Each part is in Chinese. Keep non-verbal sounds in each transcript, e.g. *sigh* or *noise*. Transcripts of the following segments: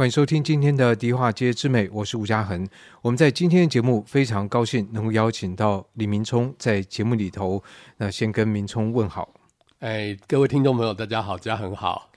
欢迎收听今天的迪化街之美，我是吴嘉恒。我们在今天的节目非常高兴能够邀请到李明聪在节目里头。那先跟明聪问好。哎，各位听众朋友，大家好，嘉恒好。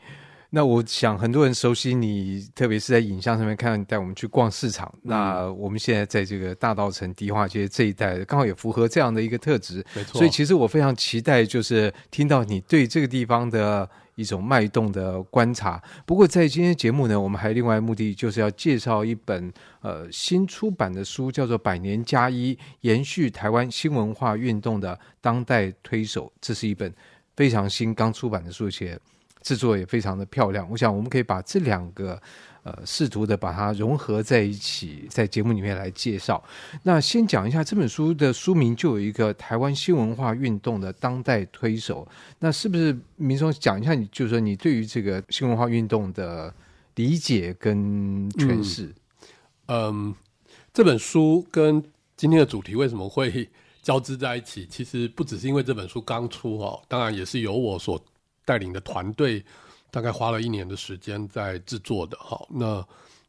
那我想很多人熟悉你，特别是在影像上面看到你带我们去逛市场。嗯、那我们现在在这个大道城迪化街这一带，刚好也符合这样的一个特质。没错。所以其实我非常期待，就是听到你对这个地方的一种脉动的观察。不过在今天节目呢，我们还有另外目的，就是要介绍一本呃新出版的书，叫做《百年加一：延续台湾新文化运动的当代推手》。这是一本非常新刚出版的书，且。制作也非常的漂亮，我想我们可以把这两个，呃，试图的把它融合在一起，在节目里面来介绍。那先讲一下这本书的书名，就有一个台湾新文化运动的当代推手。那是不是明松讲一下你，就是说你对于这个新文化运动的理解跟诠释？嗯，这本书跟今天的主题为什么会 *laughs* 交织在一起？其实不只是因为这本书刚出哦，当然也是由我所。带领的团队大概花了一年的时间在制作的好，那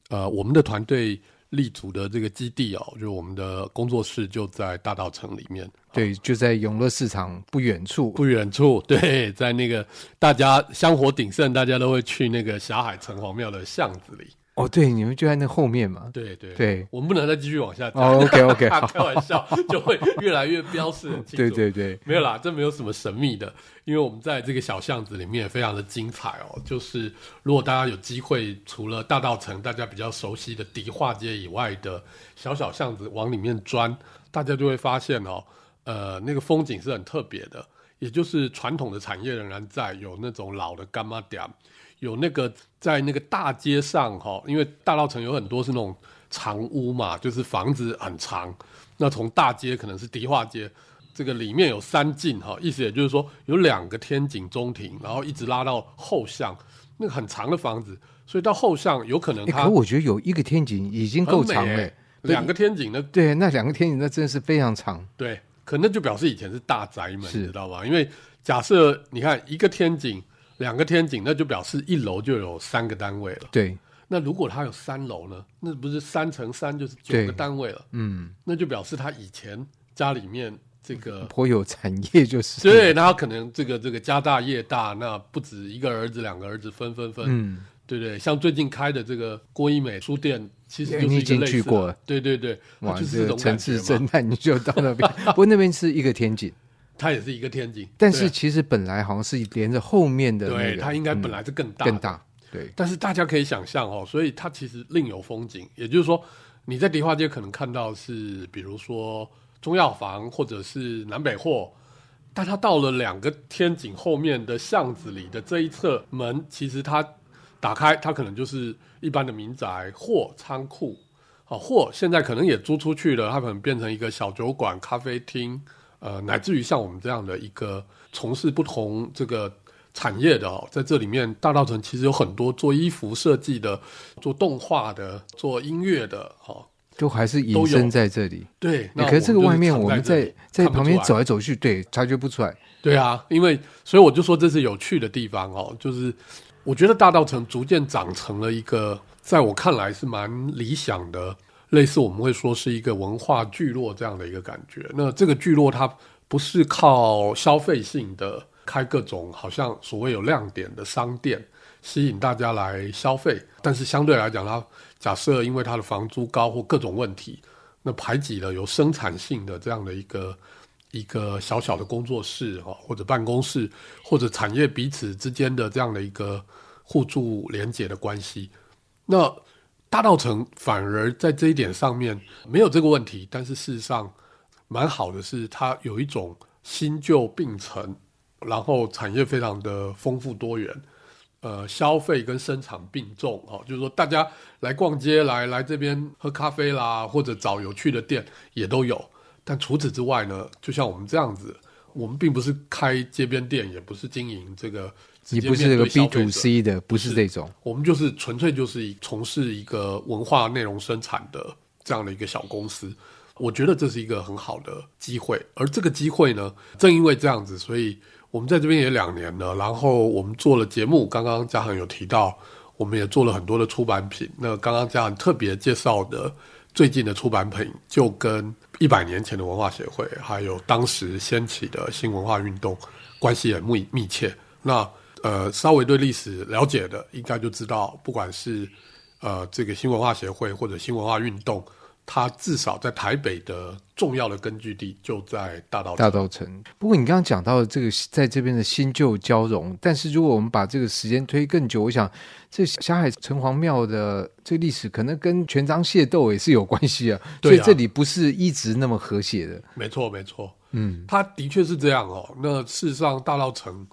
呃我们的团队立足的这个基地哦，就是我们的工作室就在大道城里面，对，就在永乐市场不远处，不远处，*laughs* 对，在那个大家香火鼎盛，大家都会去那个霞海城隍庙的巷子里。哦，对，你们就在那后面嘛。对对对，我们不能再继续往下讲。哦，OK *laughs* OK，开玩笑，就会越来越标示很清楚。对对对，没有啦，这没有什么神秘的，因为我们在这个小巷子里面非常的精彩哦。就是如果大家有机会，除了大道城大家比较熟悉的迪化街以外的小小巷子往里面钻，大家就会发现哦，呃，那个风景是很特别的，也就是传统的产业仍然在，有那种老的干妈店。有那个在那个大街上哈，因为大稻城有很多是那种长屋嘛，就是房子很长。那从大街可能是迪化街，这个里面有三进哈，意思也就是说有两个天井中庭，然后一直拉到后巷，那个很长的房子，所以到后巷有可能它。可我觉得有一个天井已经够长了，两个天井那对，那两个天井那真的是非常长。对，可那就表示以前是大宅门，知道吧？因为假设你看一个天井。两个天井，那就表示一楼就有三个单位了。对，那如果它有三楼呢？那不是三乘三就是九个单位了。嗯，那就表示他以前家里面这个颇有产业，就是对。那他可能这个这个家大业大，那不止一个儿子，两个儿子分分分。嗯，对对。像最近开的这个郭一美书店，其实你已经去过了。对对对，哇，就是城市侦探，你就到那边。*laughs* 不过那边是一个天井。它也是一个天井，但是其实本来好像是连着后面的、那个，对，它应该本来是更大、嗯，更大，对。但是大家可以想象哦，所以它其实另有风景。也就是说，你在迪化街可能看到是，比如说中药房或者是南北货，但它到了两个天井后面的巷子里的这一侧门，其实它打开，它可能就是一般的民宅或仓库，好，或现在可能也租出去了，它可能变成一个小酒馆、咖啡厅。呃，乃至于像我们这样的一个从事不同这个产业的哦，在这里面，大道城其实有很多做衣服设计的、做动画的、做音乐的，哦，都还是隐身在这里。对，那可是这个外面我们在在旁边走来走去，对，察觉不出来。对啊，因为所以我就说这是有趣的地方哦，就是我觉得大道城逐渐长成了一个，在我看来是蛮理想的。类似我们会说是一个文化聚落这样的一个感觉。那这个聚落它不是靠消费性的开各种好像所谓有亮点的商店吸引大家来消费，但是相对来讲，它假设因为它的房租高或各种问题，那排挤了有生产性的这样的一个一个小小的工作室哈，或者办公室，或者产业彼此之间的这样的一个互助连结的关系，那。大道城反而在这一点上面没有这个问题，但是事实上蛮好的是，它有一种新旧并存，然后产业非常的丰富多元，呃，消费跟生产并重哦，就是说大家来逛街来来这边喝咖啡啦，或者找有趣的店也都有。但除此之外呢，就像我们这样子，我们并不是开街边店，也不是经营这个。你不是这个 B to C 的，不是这种，我们就是纯粹就是从事一个文化内容生产的这样的一个小公司。我觉得这是一个很好的机会，而这个机会呢，正因为这样子，所以我们在这边也两年了。然后我们做了节目，刚刚嘉恒有提到，我们也做了很多的出版品。那刚刚嘉恒特别介绍的最近的出版品，就跟一百年前的文化协会，还有当时掀起的新文化运动关系也密密切。那呃，稍微对历史了解的，应该就知道，不管是呃这个新文化协会或者新文化运动。它至少在台北的重要的根据地就在大稻埕。大稻城。不过你刚刚讲到的这个在这边的新旧交融，但是如果我们把这个时间推更久，我想这霞海城隍庙的这个历史可能跟全章械斗也是有关系 *laughs* 啊。所以这里不是一直那么和谐的。没错，没错。嗯，它的确是这样哦。那事实上，大稻埕。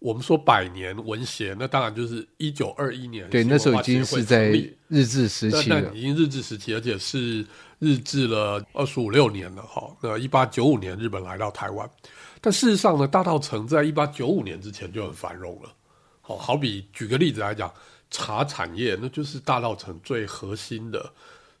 我们说百年文协，那当然就是一九二一年。对，那时候已经是在日治时期了。已经日治时期，而且是日治了二十五六年了哈。那一八九五年日本来到台湾，但事实上呢，大稻城在一八九五年之前就很繁荣了。好，好比举个例子来讲，茶产业那就是大稻城最核心的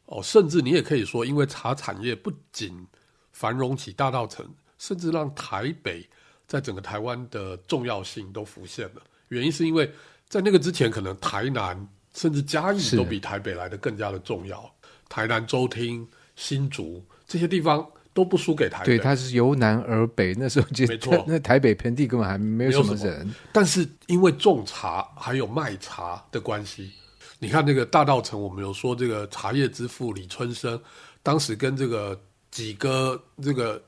哦。甚至你也可以说，因为茶产业不仅繁荣起大稻城，甚至让台北。在整个台湾的重要性都浮现了，原因是因为在那个之前，可能台南甚至嘉义都比台北来的更加的重要。台南州厅、新竹这些地方都不输给台北。对，它是由南而北，那时候就没错。*laughs* 那台北盆地根本还没有什么人，么但是因为种茶还有卖茶的关系，你看那个大道城，我们有说这个茶叶之父李春生，当时跟这个几个这个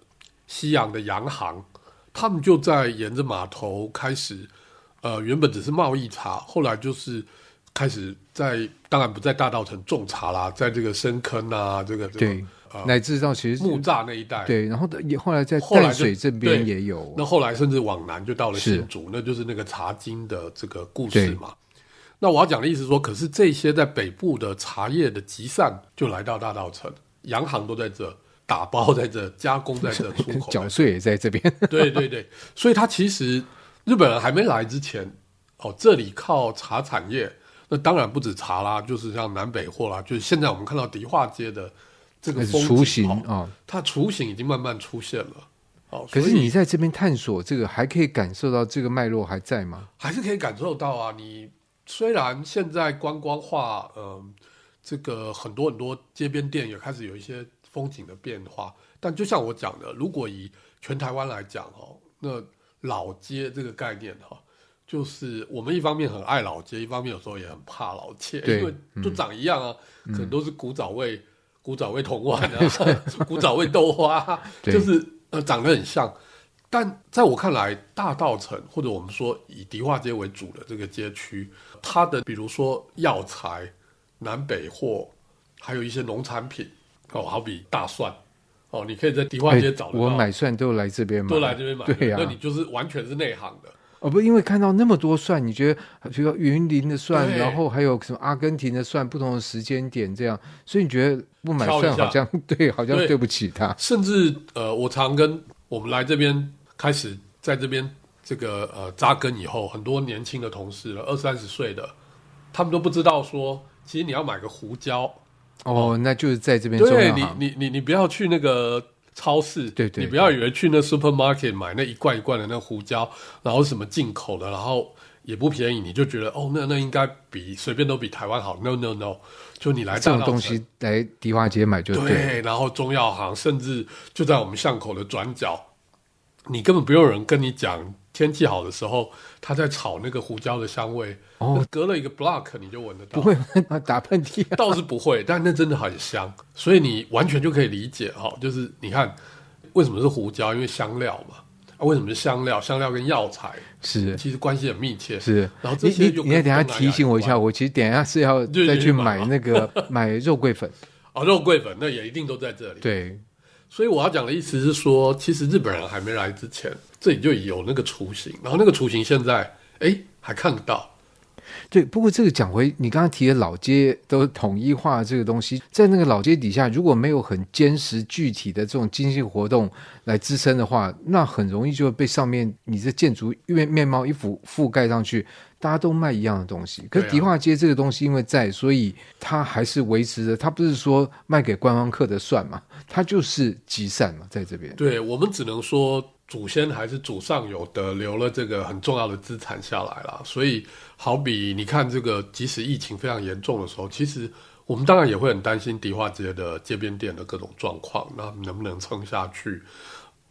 西洋的洋行。他们就在沿着码头开始，呃，原本只是贸易茶，后来就是开始在，当然不在大道城种茶啦，在这个深坑啊，这个对，呃、乃至到其实木栅那一带，对，然后也后来在淡水这边也有，那后来甚至往南就到了新竹，那就是那个茶经的这个故事嘛。那我要讲的意思是说，可是这些在北部的茶叶的集散就来到大道城，洋行都在这。打包在这，加工在这，*laughs* 出口缴税也在这边。*laughs* 对对对，所以它其实日本人还没来之前，哦，这里靠茶产业，那当然不止茶啦，就是像南北货啦，就是现在我们看到迪化街的这个雏形啊，哦、它雏形已经慢慢出现了。哦，可是你在这边探索这个，还可以感受到这个脉络还在吗？还是可以感受到啊。你虽然现在观光化，嗯、呃，这个很多很多街边店也开始有一些。风景的变化，但就像我讲的，如果以全台湾来讲哦，那老街这个概念哈，就是我们一方面很爱老街，一方面有时候也很怕老街，因为都长一样啊，嗯、可能都是古早味、嗯、古早味铜碗啊，*laughs* 古早味豆花，就是呃长得很像。但在我看来，大稻城或者我们说以迪化街为主的这个街区，它的比如说药材、南北货，还有一些农产品。哦，好比大蒜，哦，你可以在迪化街找得到。我买蒜都来这边买，都来这边买。对呀、啊，那你就是完全是内行的。哦，不，因为看到那么多蒜，你觉得比如说云林的蒜，然后还有什么阿根廷的蒜，不同的时间点这样，所以你觉得不买蒜好像对，好像对不起他。甚至呃，我常跟我们来这边开始在这边这个呃扎根以后，很多年轻的同事了，二三十岁的，他们都不知道说，其实你要买个胡椒。哦，那就是在这边。对你，你，你，你不要去那个超市，对对，你不要以为去那 supermarket 买那一罐一罐的那胡椒，然后什么进口的，然后也不便宜，你就觉得哦，那那应该比随便都比台湾好。No no no，就你来这种东西来迪化街买就对。对，然后中药行甚至就在我们巷口的转角，你根本不用人跟你讲。天气好的时候，他在炒那个胡椒的香味，哦，隔了一个 block 你就闻得到。不会打喷嚏，倒是不会，但那真的很香，所以你完全就可以理解哈，就是你看为什么是胡椒，因为香料嘛。啊，为什么是香料？香料跟药材是其实关系很密切。是，然后这些就你你等下提醒我一下，我其实等下是要再去买那个 *laughs* 买肉桂粉。哦，肉桂粉那也一定都在这里。对。所以我要讲的意思是说，其实日本人还没来之前，这里就有那个雏形，然后那个雏形现在哎还看得到。对，不过这个讲回你刚刚提的老街都统一化这个东西，在那个老街底下，如果没有很坚实具体的这种经济活动来支撑的话，那很容易就被上面你这建筑面面貌一覆覆盖上去，大家都卖一样的东西。可是迪化街这个东西因为在，所以它还是维持着。它不是说卖给观光客的算嘛？它就是集散嘛，在这边。对，我们只能说祖先还是祖上有的，留了这个很重要的资产下来了。所以，好比你看这个，即使疫情非常严重的时候，其实。我们当然也会很担心迪化街的街边店的各种状况，那能不能撑下去？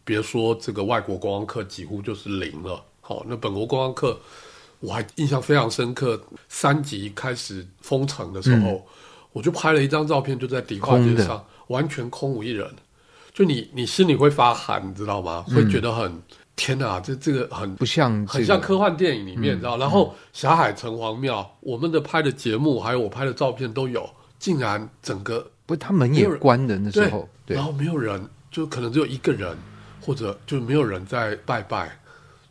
别说这个外国观光客几乎就是零了，好，那本国观光客我还印象非常深刻，三级开始封城的时候，嗯、我就拍了一张照片，就在迪化街上完全空无一人，就你你心里会发寒，你知道吗？会觉得很、嗯、天哪，这这个很不像、这个、很像科幻电影里面，嗯、你知道？然后霞海城隍庙，我们的拍的节目还有我拍的照片都有。竟然整个不是他门也关的那时候，对，然后没有人，就可能只有一个人，或者就没有人在拜拜，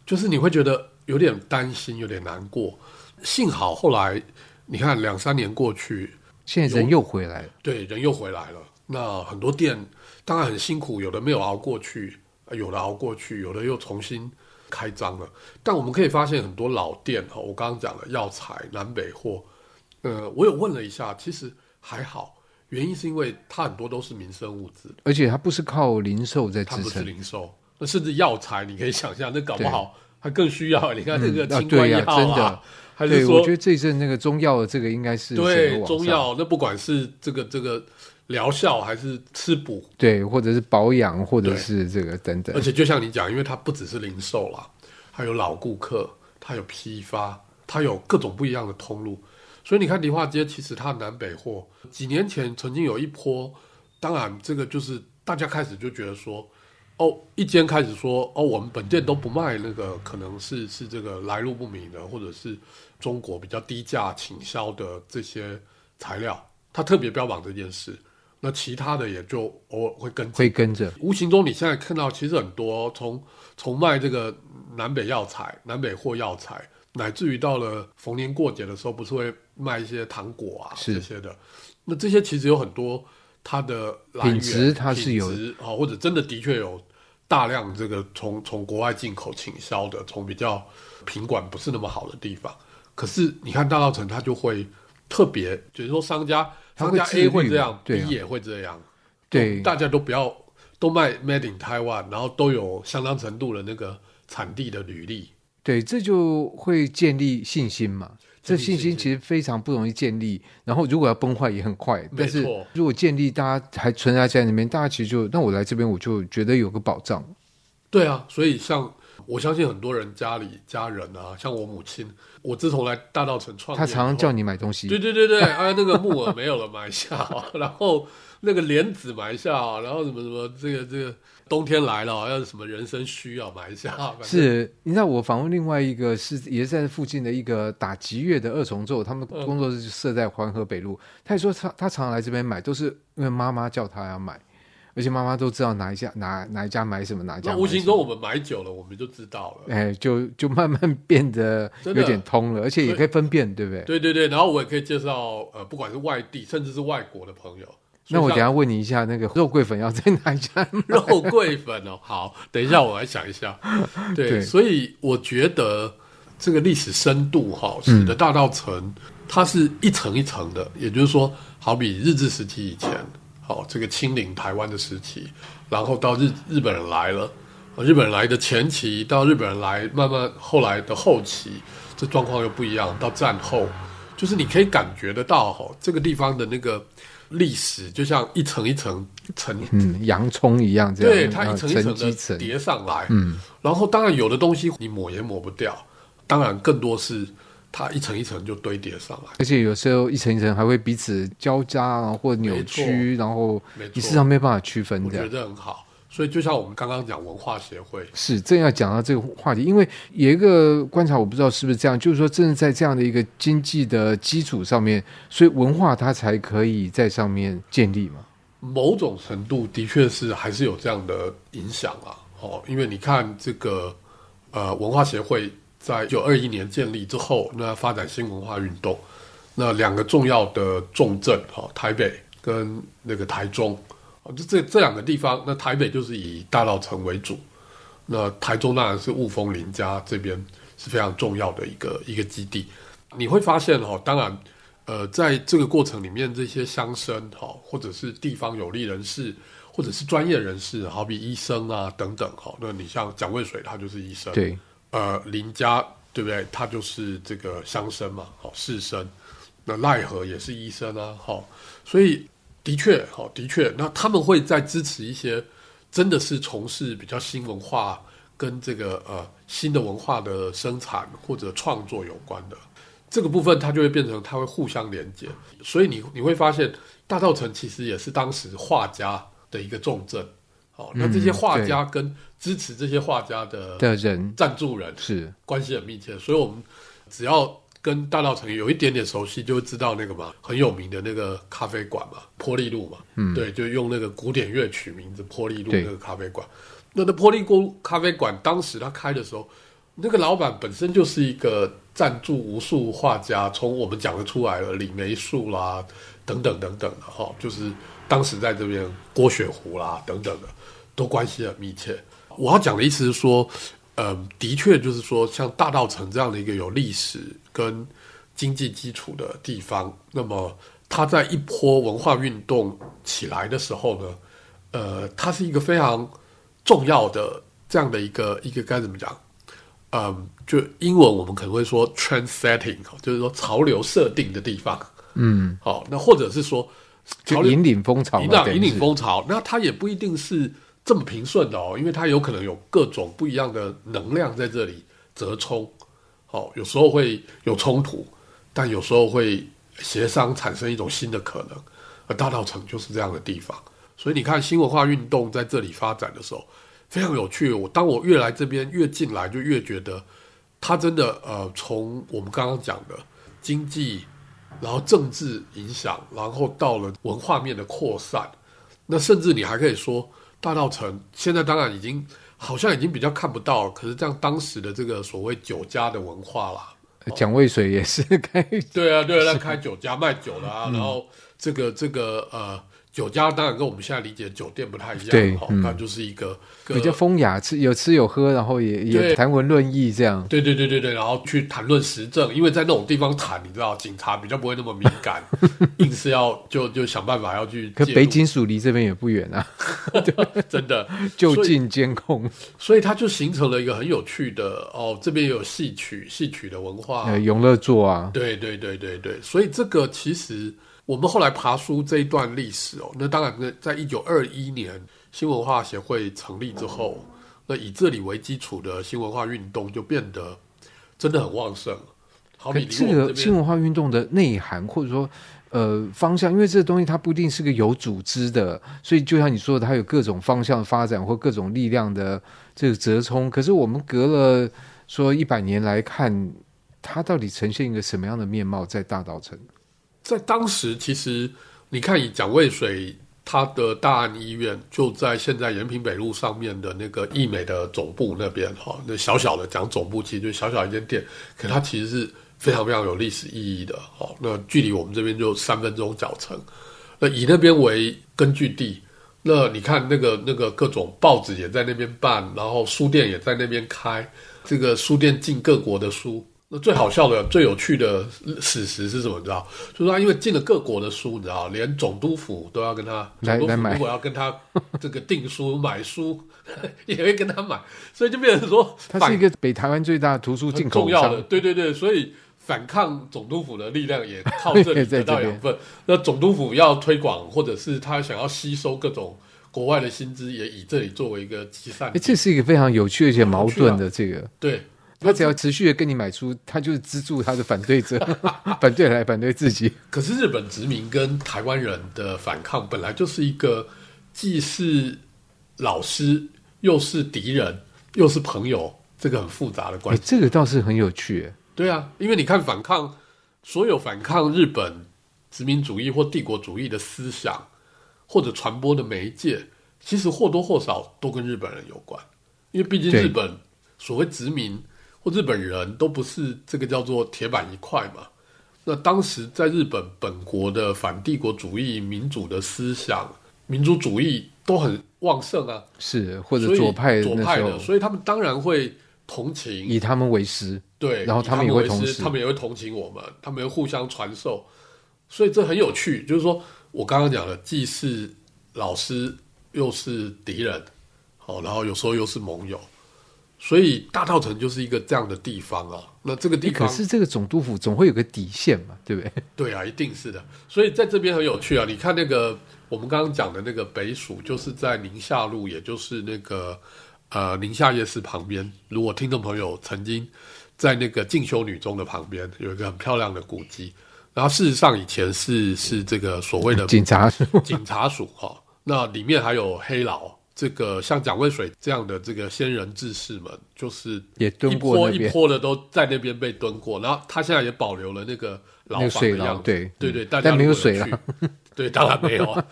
就是你会觉得有点担心，有点难过。幸好后来你看两三年过去，现在人又回来了，对，人又回来了。那很多店当然很辛苦，有的没有熬过去，有的熬过去，有的又重新开张了。但我们可以发现很多老店哈，我刚刚讲了药材、南北货，呃，我有问了一下，其实。还好，原因是因为它很多都是民生物资，而且它不是靠零售在支撑。它不是零售，那甚至药材，你可以想象，那搞不好还更需要。你看这个清冠药啊，真的，还是说，我觉得这阵那个中药的这个应该是对中药，那不管是这个这个疗效还是吃补，对，或者是保养，或者是这个等等。而且就像你讲，因为它不只是零售啦，还有老顾客，它有批发，它有各种不一样的通路。所以你看梨化街，其实它南北货几年前曾经有一波，当然这个就是大家开始就觉得说，哦，一间开始说，哦，我们本店都不卖那个，可能是是这个来路不明的，或者是中国比较低价倾销的这些材料，他特别标榜这件事，那其他的也就偶尔会跟会跟着，无形中你现在看到其实很多从从卖这个南北药材、南北货药材。乃至于到了逢年过节的时候，不是会卖一些糖果啊这些的，那这些其实有很多它的来源，品质它是有啊，或者真的的确有大量这个从从国外进口倾销的，从比较品管不是那么好的地方。可是你看大稻城，它就会特别，就是说商家商家 A 会这样，B 也会这样，对，大家都不要都卖 Made in Taiwan，然后都有相当程度的那个产地的履历。对，这就会建立信心嘛。这信心其实非常不容易建立，然后如果要崩坏也很快。但是如果建立，大家还存在在里面，大家其实就那我来这边，我就觉得有个保障。对啊，所以像我相信很多人家里家人啊，像我母亲，我自从来大道城创业，他常常叫你买东西。对对对对，啊，那个木耳没有了，买一下，*laughs* 然后那个莲子买一下，然后什么什么这个这个。冬天来了，要什么人参需要买一下。是，你知道我访问另外一个是也是在附近的一个打击乐的二重奏，他们工作室设在环河北路。嗯、他也说他他常常来这边买，都是因为妈妈叫他要买，而且妈妈都知道哪一家哪哪一家买什么，哪一家。那无形中我们买久了，我们就知道了。哎，就就慢慢变得有点通了，而且也可以分辨，对不对？对对对，然后我也可以介绍呃，不管是外地甚至是外国的朋友。那我等下问你一下，那个肉桂粉要在哪一家？*laughs* 肉桂粉哦，好，等一下我来想一下。*laughs* 对，对，所以我觉得这个历史深度哈，使得大稻埕它是一层一层的，嗯、也就是说，好比日治时期以前，好这个清领台湾的时期，然后到日日本人来了，日本人来的前期到日本人来，慢慢后来的后期，这状况又不一样。到战后，就是你可以感觉得到哈，这个地方的那个。历史就像一层一层层，嗯，洋葱一样，这样，对，它一层一层的叠上来，嗯，然后当然有的东西你抹也抹不掉，当然更多是它一层一层就堆叠上来，而且有时候一层一层还会彼此交加啊，或扭曲，然后你时常没办法区分，我觉得很好。所以，就像我们刚刚讲文化协会，是正要讲到这个话题，因为有一个观察，我不知道是不是这样，就是说，正是在这样的一个经济的基础上面，所以文化它才可以在上面建立嘛。某种程度的确是还是有这样的影响啊。哦，因为你看这个呃文化协会在一九二一年建立之后，那发展新文化运动，那两个重要的重镇哈，台北跟那个台中。就这这两个地方，那台北就是以大稻埕为主，那台中当然是雾峰林家这边是非常重要的一个一个基地。你会发现哈，当然，呃，在这个过程里面，这些乡绅哈，或者是地方有利人士，或者是专业人士，好比医生啊等等哈。那你像蒋渭水，他就是医生，对，呃，林家对不对？他就是这个乡绅嘛，好士绅。那赖和也是医生啊，好，所以的确，好，的确，那他们会在支持一些真的是从事比较新文化跟这个呃新的文化的生产或者创作有关的这个部分，它就会变成它会互相连接，所以你你会发现大稻埕其实也是当时画家的一个重镇，好，那这些画家跟支持这些画家的的人赞助人是关系很密切，所以我们只要。跟大稻城有一点点熟悉，就会知道那个嘛，很有名的那个咖啡馆嘛，坡利路嘛，嗯，对，就用那个古典乐曲名字坡利路那个咖啡馆。那那坡利路咖啡馆当时他开的时候，那个老板本身就是一个赞助无数画家，从我们讲得出来了，李梅树啦，等等等等的哈，就是当时在这边郭雪湖啦等等的，都关系很密切。我要讲的意思是说。嗯，的确，就是说，像大稻城这样的一个有历史跟经济基础的地方，那么它在一波文化运动起来的时候呢，呃，它是一个非常重要的这样的一个一个该怎么讲？嗯，就英文我们可能会说 trend setting，就是说潮流设定的地方。嗯，好，那或者是说潮引领风潮，引领引领风潮，那它也不一定是。这么平顺的哦，因为它有可能有各种不一样的能量在这里折冲，哦，有时候会有冲突，但有时候会协商产生一种新的可能，而大道城就是这样的地方。所以你看新文化运动在这里发展的时候非常有趣。我当我越来这边越进来，就越觉得它真的呃，从我们刚刚讲的经济，然后政治影响，然后到了文化面的扩散，那甚至你还可以说。大稻埕现在当然已经好像已经比较看不到了，可是这样当时的这个所谓酒家的文化啦，蒋渭水也是开，对啊，对啊，那开酒家卖酒的啊，嗯、然后这个这个呃。酒家当然跟我们现在理解的酒店不太一样，对，那、嗯、就是一个比较风雅，吃有吃有喝，然后也也谈文论艺这样。对对对对对，然后去谈论时政，因为在那种地方谈，你知道，警察比较不会那么敏感，*laughs* 硬是要就就想办法要去。可北京署离这边也不远啊，*laughs* 真的。*laughs* 就近监控，所以它就形成了一个很有趣的哦，这边有戏曲戏曲的文化，呃，永乐座啊，对对对对对，所以这个其实。我们后来爬书这一段历史哦，那当然呢，在一九二一年新文化协会成立之后，那以这里为基础的新文化运动就变得真的很旺盛。好比这个新文化运动的内涵或者说呃方向，因为这个东西它不一定是个有组织的，所以就像你说的，它有各种方向的发展或各种力量的这个折冲。可是我们隔了说一百年来看，它到底呈现一个什么样的面貌在大稻埕？在当时，其实你看，以蒋渭水他的大安医院就在现在延平北路上面的那个义美的总部那边哈，那小小的讲总部，其实就小小一间店，可它其实是非常非常有历史意义的哈。那距离我们这边就三分钟脚程，那以那边为根据地，那你看那个那个各种报纸也在那边办，然后书店也在那边开，这个书店进各国的书。那最好笑的、最有趣的史实是什么？你知道？就是他因为进了各国的书，你知道，连总督府都要跟他总督府如果要跟他这个订书买书，*laughs* 也会跟他买，所以就变成说，他是一个北台湾最大的图书进口重要的。对对对，所以反抗总督府的力量也 *laughs* 靠这里得到养分。那总督府要推广，或者是他想要吸收各种国外的薪资，也以这里作为一个集散地。这是一个非常有趣而且矛盾的这个、啊、对。他只要持续的跟你买书，他就是资助他的反对者，*laughs* 反对来反对自己。可是日本殖民跟台湾人的反抗本来就是一个既是老师又是敌人又是朋友，这个很复杂的关系。欸，这个倒是很有趣。对啊，因为你看反抗所有反抗日本殖民主义或帝国主义的思想或者传播的媒介，其实或多或少都跟日本人有关，因为毕竟日本所谓殖民。或日本人都不是这个叫做铁板一块嘛？那当时在日本本国的反帝国主义、民主的思想、民族主义都很旺盛啊，是或者左派左派的，所以他们当然会同情，以他们为师，对，然后他们也会同时，他们也会同情我们，他们会互相传授，所以这很有趣。就是说我刚刚讲的，既是老师，又是敌人，好，然后有时候又是盟友。所以大稻城就是一个这样的地方啊。那这个地方，可是这个总督府总会有个底线嘛，对不对？*laughs* 对啊，一定是的。所以在这边很有趣啊。你看那个我们刚刚讲的那个北署，就是在宁夏路，也就是那个呃宁夏夜市旁边。如果听众朋友曾经在那个进修女中的旁边有一个很漂亮的古迹，然后事实上以前是是这个所谓的警察署，警察署哈。那里面还有黑牢。这个像蒋渭水这样的这个先人志士们，就是也蹲过一波一波的都在那边被蹲过，然后他现在也保留了那个老房的样子，对对对，但没有水了，*laughs* 对，当然没有啊。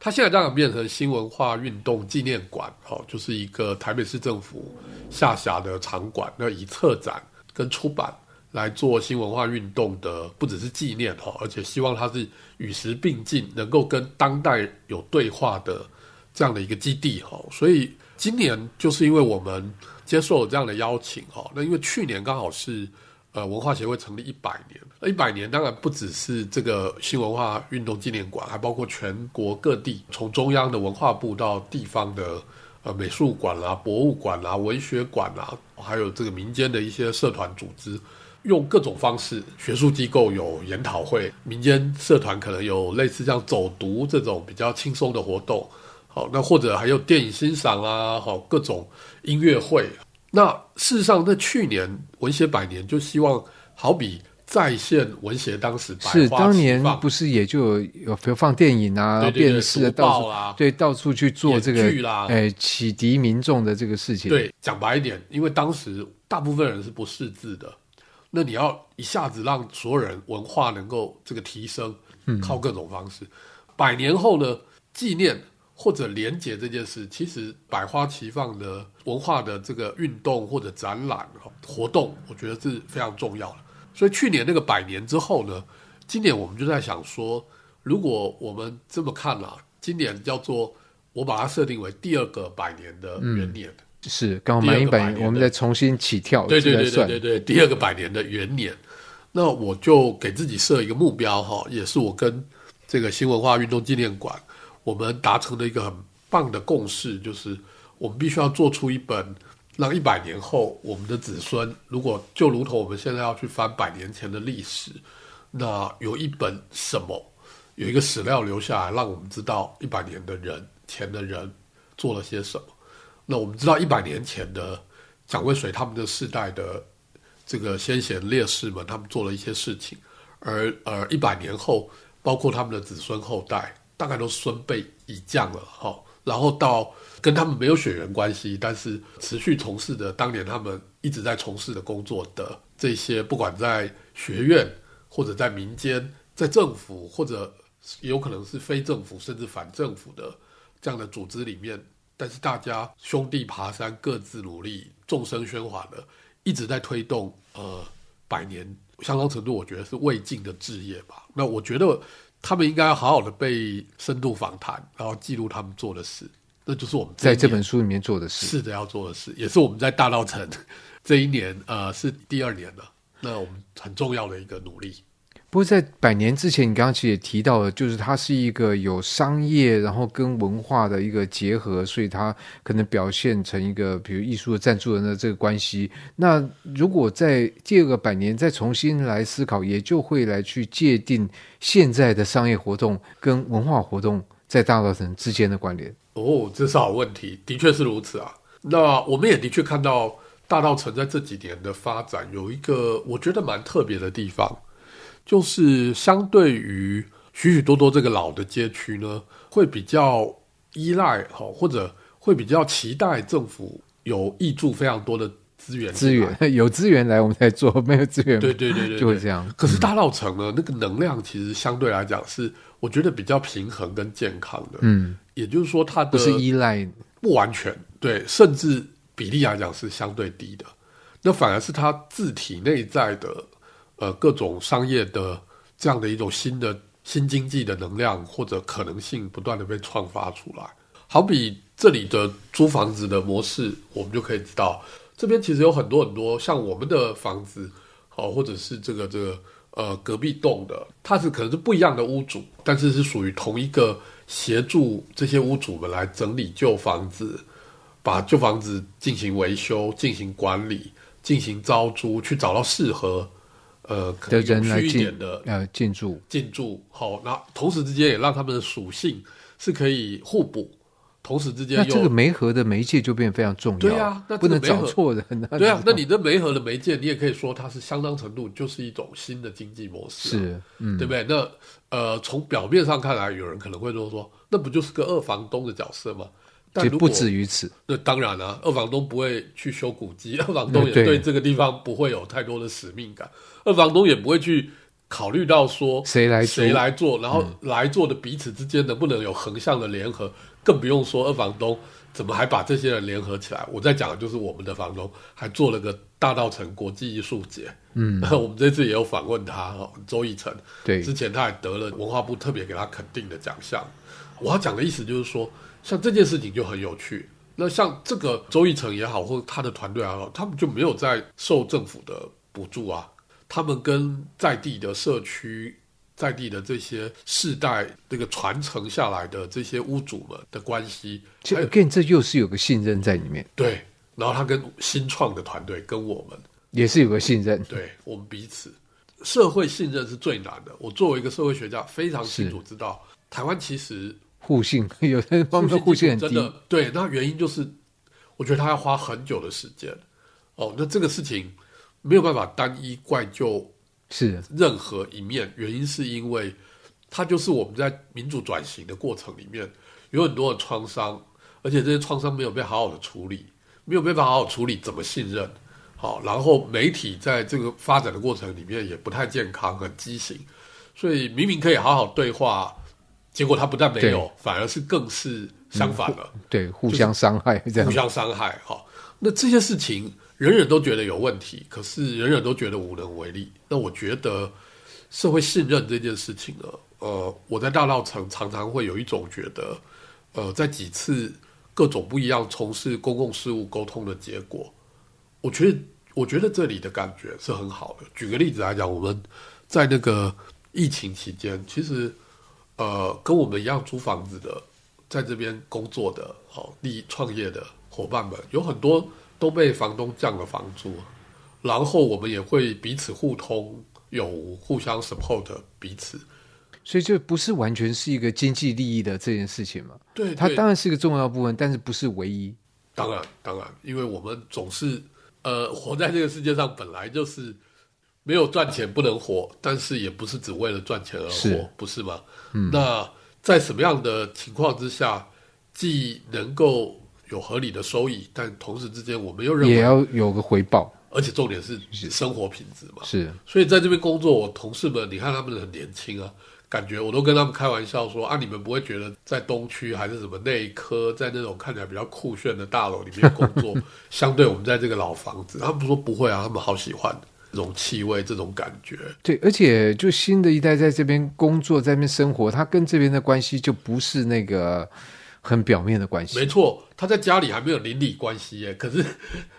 他现在当然变成新文化运动纪念馆，哦，就是一个台北市政府下辖的场馆，那以策展跟出版来做新文化运动的，不只是纪念哈，而且希望它是与时并进，能够跟当代有对话的。这样的一个基地哈，所以今年就是因为我们接受了这样的邀请哈，那因为去年刚好是呃文化协会成立一百年，那一百年当然不只是这个新文化运动纪念馆，还包括全国各地，从中央的文化部到地方的呃美术馆啦、博物馆啦、文学馆啦，还有这个民间的一些社团组织，用各种方式，学术机构有研讨会，民间社团可能有类似像走读这种比较轻松的活动。好，那或者还有电影欣赏啊，好，各种音乐会。那事实上，在去年文学百年，就希望好比再现文学当时是当年不是也就有有比如放电影啊、电视啊，到处对到处去做这个剧啦，哎，启迪民众的这个事情。对，讲白一点，因为当时大部分人是不识字的，那你要一下子让所有人文化能够这个提升，靠各种方式。嗯、百年后呢，纪念。或者连结这件事，其实百花齐放的文化的这个运动或者展览活动，我觉得是非常重要的。所以去年那个百年之后呢，今年我们就在想说，如果我们这么看啊，今年叫做我把它设定为第二个百年的元年，嗯、是刚好满一百年，我们再重新起跳，对对对对对对，第二个百年的元年，那我就给自己设一个目标哈，也是我跟这个新文化运动纪念馆。我们达成了一个很棒的共识，就是我们必须要做出一本，让一百年后我们的子孙，如果就如同我们现在要去翻百年前的历史，那有一本什么，有一个史料留下来，让我们知道一百年的人前的人做了些什么。那我们知道一百年前的蒋渭水他们的世代的这个先贤烈士们，他们做了一些事情，而而一百年后，包括他们的子孙后代。大概都孙辈已降了哈，然后到跟他们没有血缘关系，但是持续从事的当年他们一直在从事的工作的这些，不管在学院或者在民间，在政府或者有可能是非政府甚至反政府的这样的组织里面，但是大家兄弟爬山，各自努力，众声喧哗的，一直在推动呃百年，相当程度我觉得是未尽的志业吧。那我觉得。他们应该要好好的被深度访谈，然后记录他们做的事，那就是我们这在这本书里面做的事。是的，要做的事，也是我们在大道城这一年，呃，是第二年了。那我们很重要的一个努力。不过在百年之前，你刚刚其实也提到了，就是它是一个有商业，然后跟文化的一个结合，所以它可能表现成一个，比如艺术的赞助人的这个关系。那如果在第二个百年再重新来思考，也就会来去界定现在的商业活动跟文化活动在大稻城之间的关联。哦，这是好问题，的确是如此啊。那我们也的确看到大稻城在这几年的发展有一个我觉得蛮特别的地方。就是相对于许许多多这个老的街区呢，会比较依赖哈，或者会比较期待政府有挹注非常多的资源。资源 *laughs* 有资源来我们才做，没有资源对对对对，*laughs* 就会这样。可是大稻城呢，那个能量其实相对来讲是我觉得比较平衡跟健康的。嗯，也就是说它的不是依赖，不完全对，甚至比例来讲是相对低的。那反而是它自体内在的。呃，各种商业的这样的一种新的新经济的能量或者可能性，不断的被创发出来。好比这里的租房子的模式，我们就可以知道，这边其实有很多很多像我们的房子，好，或者是这个这个呃隔壁栋的，它是可能是不一样的屋主，但是是属于同一个协助这些屋主们来整理旧房子，把旧房子进行维修、进行管理、进行招租，去找到适合呃可能有趣一点的呃进驻进驻。好，那同时之间也让他们的属性是可以互补。同时之间，那这个媒合的媒介就变得非常重要。对啊，那不能找错人。对啊，那你的媒合的媒介，你也可以说它是相当程度就是一种新的经济模式，是，嗯，对不对？那呃，从表面上看来，有人可能会说说，那不就是个二房东的角色吗？但不止于此。那当然了，啊，二房东不会去修古迹，二房东也对这个地方不会有太多的使命感，二房东也不会去考虑到说谁来谁来做，然后来做的彼此之间能不能有横向的联合。更不用说二房东怎么还把这些人联合起来？我在讲的就是我们的房东还做了个大道城国际艺术节。嗯，*laughs* 我们这次也有访问他哦，周奕成。对，之前他还得了文化部特别给他肯定的奖项。我要讲的意思就是说，像这件事情就很有趣。那像这个周奕成也好，或者他的团队也好，他们就没有在受政府的补助啊，他们跟在地的社区。在地的这些世代这个传承下来的这些屋主们的关系，这 again 这又是有个信任在里面。对，然后他跟新创的团队跟我们也是有个信任。对，我们彼此社会信任是最难的。我作为一个社会学家，非常清楚知道，台湾其实互信 *laughs* 有些方面互信很低。真的，对，那原因就是我觉得他要花很久的时间。哦，那这个事情没有办法单一怪就。是任何一面原因，是因为它就是我们在民主转型的过程里面有很多的创伤，而且这些创伤没有被好好的处理，没有办法好好处理，怎么信任？好，然后媒体在这个发展的过程里面也不太健康，很畸形，所以明明可以好好对话，结果他不但没有，反而是更是相反了，嗯、对，互相伤害，这样互相伤害。哈，那这些事情。人人都觉得有问题，可是人人都觉得无能为力。那我觉得社会信任这件事情呢，呃，我在大道城常常会有一种觉得，呃，在几次各种不一样从事公共事务沟通的结果，我觉得我觉得这里的感觉是很好的。举个例子来讲，我们在那个疫情期间，其实呃，跟我们一样租房子的，在这边工作的、好立创业的伙伴们，有很多。都被房东降了房租，然后我们也会彼此互通，有互相 support 彼此，所以这不是完全是一个经济利益的这件事情嘛？对，对，它当然是一个重要部分，但是不是唯一。当然，当然，因为我们总是呃活在这个世界上，本来就是没有赚钱不能活，但是也不是只为了赚钱而活，是。不是吗？嗯，那在什么样的情况之下，既能够有合理的收益，但同时之间，我们又认为也要有个回报，而且重点是生活品质嘛。是，所以在这边工作，我同事们，你看他们很年轻啊，感觉我都跟他们开玩笑说啊，你们不会觉得在东区还是什么内科，在那种看起来比较酷炫的大楼里面工作，*laughs* 相对我们在这个老房子，他们说不会啊，他们好喜欢。这种气味，这种感觉。对，而且就新的一代在这边工作，在这边生活，他跟这边的关系就不是那个。很表面的关系，没错，他在家里还没有邻里关系耶，可是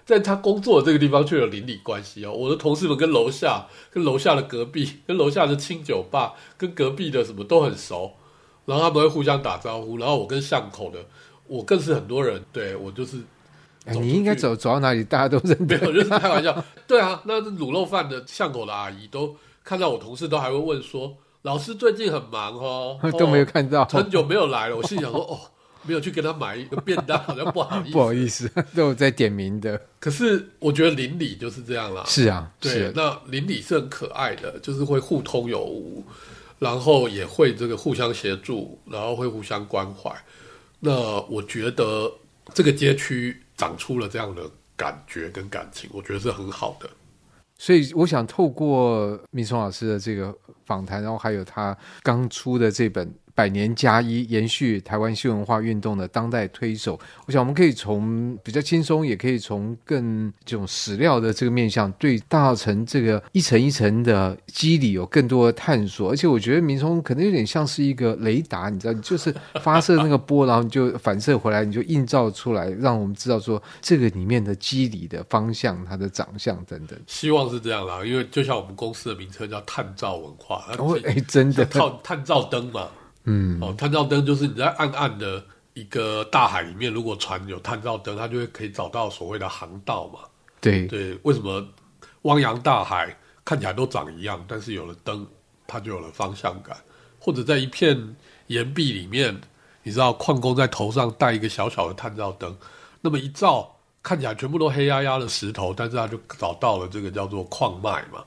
在他工作的这个地方却有邻里关系哦。我的同事们跟楼下、跟楼下的隔壁、跟楼下的清酒吧、跟隔壁的什么都很熟，然后他们会互相打招呼。然后我跟巷口的，我更是很多人，对，我就是，哎，你应该走走到哪里，大家都认得，没有，就是开玩笑。对啊，那卤肉饭的巷口的阿姨都看到我同事，都还会问说：“老师最近很忙哦，*laughs* 都没有看到，很久没有来了。”我心想说：“哦。”没有去给他买一个便当，好像不好意思。*laughs* 不好意思，都有在点名的。可是我觉得邻里就是这样啦。是啊，对，是那邻里是很可爱的，就是会互通有无，然后也会这个互相协助，然后会互相关怀。那我觉得这个街区长出了这样的感觉跟感情，我觉得是很好的。所以我想透过米松老师的这个访谈，然后还有他刚出的这本。百年加一，延续台湾新文化运动的当代推手。我想我们可以从比较轻松，也可以从更这种史料的这个面向，对大稻埕这个一层一层的肌理有更多的探索。而且我觉得明聪可能有点像是一个雷达，你知道，就是发射那个波，然后你就反射回来，你就映照出来，让我们知道说这个里面的肌理的方向、它的长相等等。希望是这样啦，因为就像我们公司的名称叫探照文化，哦，哎，真的，探探照灯嘛。嗯，哦，探照灯就是你在暗暗的一个大海里面，如果船有探照灯，它就会可以找到所谓的航道嘛。对对，为什么汪洋大海看起来都长一样，但是有了灯，它就有了方向感？或者在一片岩壁里面，你知道矿工在头上戴一个小小的探照灯，那么一照，看起来全部都黑压压的石头，但是他就找到了这个叫做矿脉嘛，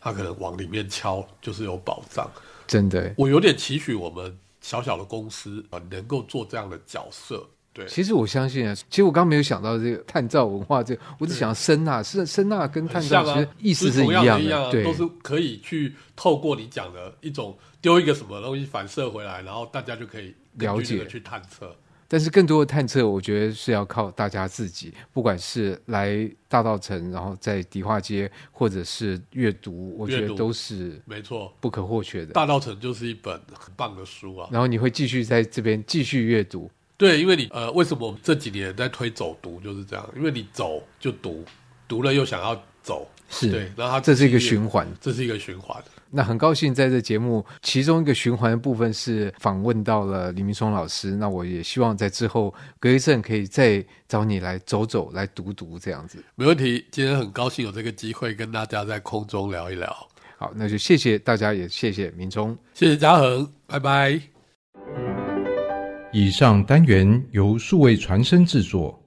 他可能往里面敲，就是有宝藏。真的，我有点期许我们。小小的公司啊，能够做这样的角色，对。其实我相信啊，其实我刚刚没有想到这个探照文化，这个我只想声呐，是声呐跟探照其实意思是一样的，样的一样对，都是可以去透过你讲的一种丢一个什么东西反射回来，然后大家就可以了解去探测。但是更多的探测，我觉得是要靠大家自己，不管是来大稻城，然后在迪化街，或者是阅读，我觉得都是没错，不可或缺的。大稻城就是一本很棒的书啊。然后你会继续在这边继续阅读，对，因为你呃，为什么我们这几年在推走读就是这样？因为你走就读，读了又想要走，是对，然后它这是一个循环，这是一个循环。那很高兴在这节目其中一个循环的部分是访问到了李明松老师。那我也希望在之后隔一阵可以再找你来走走，来读读这样子。没问题，今天很高兴有这个机会跟大家在空中聊一聊。好，那就谢谢大家，也谢谢明聪，谢谢嘉恒，拜拜。以上单元由数位传声制作。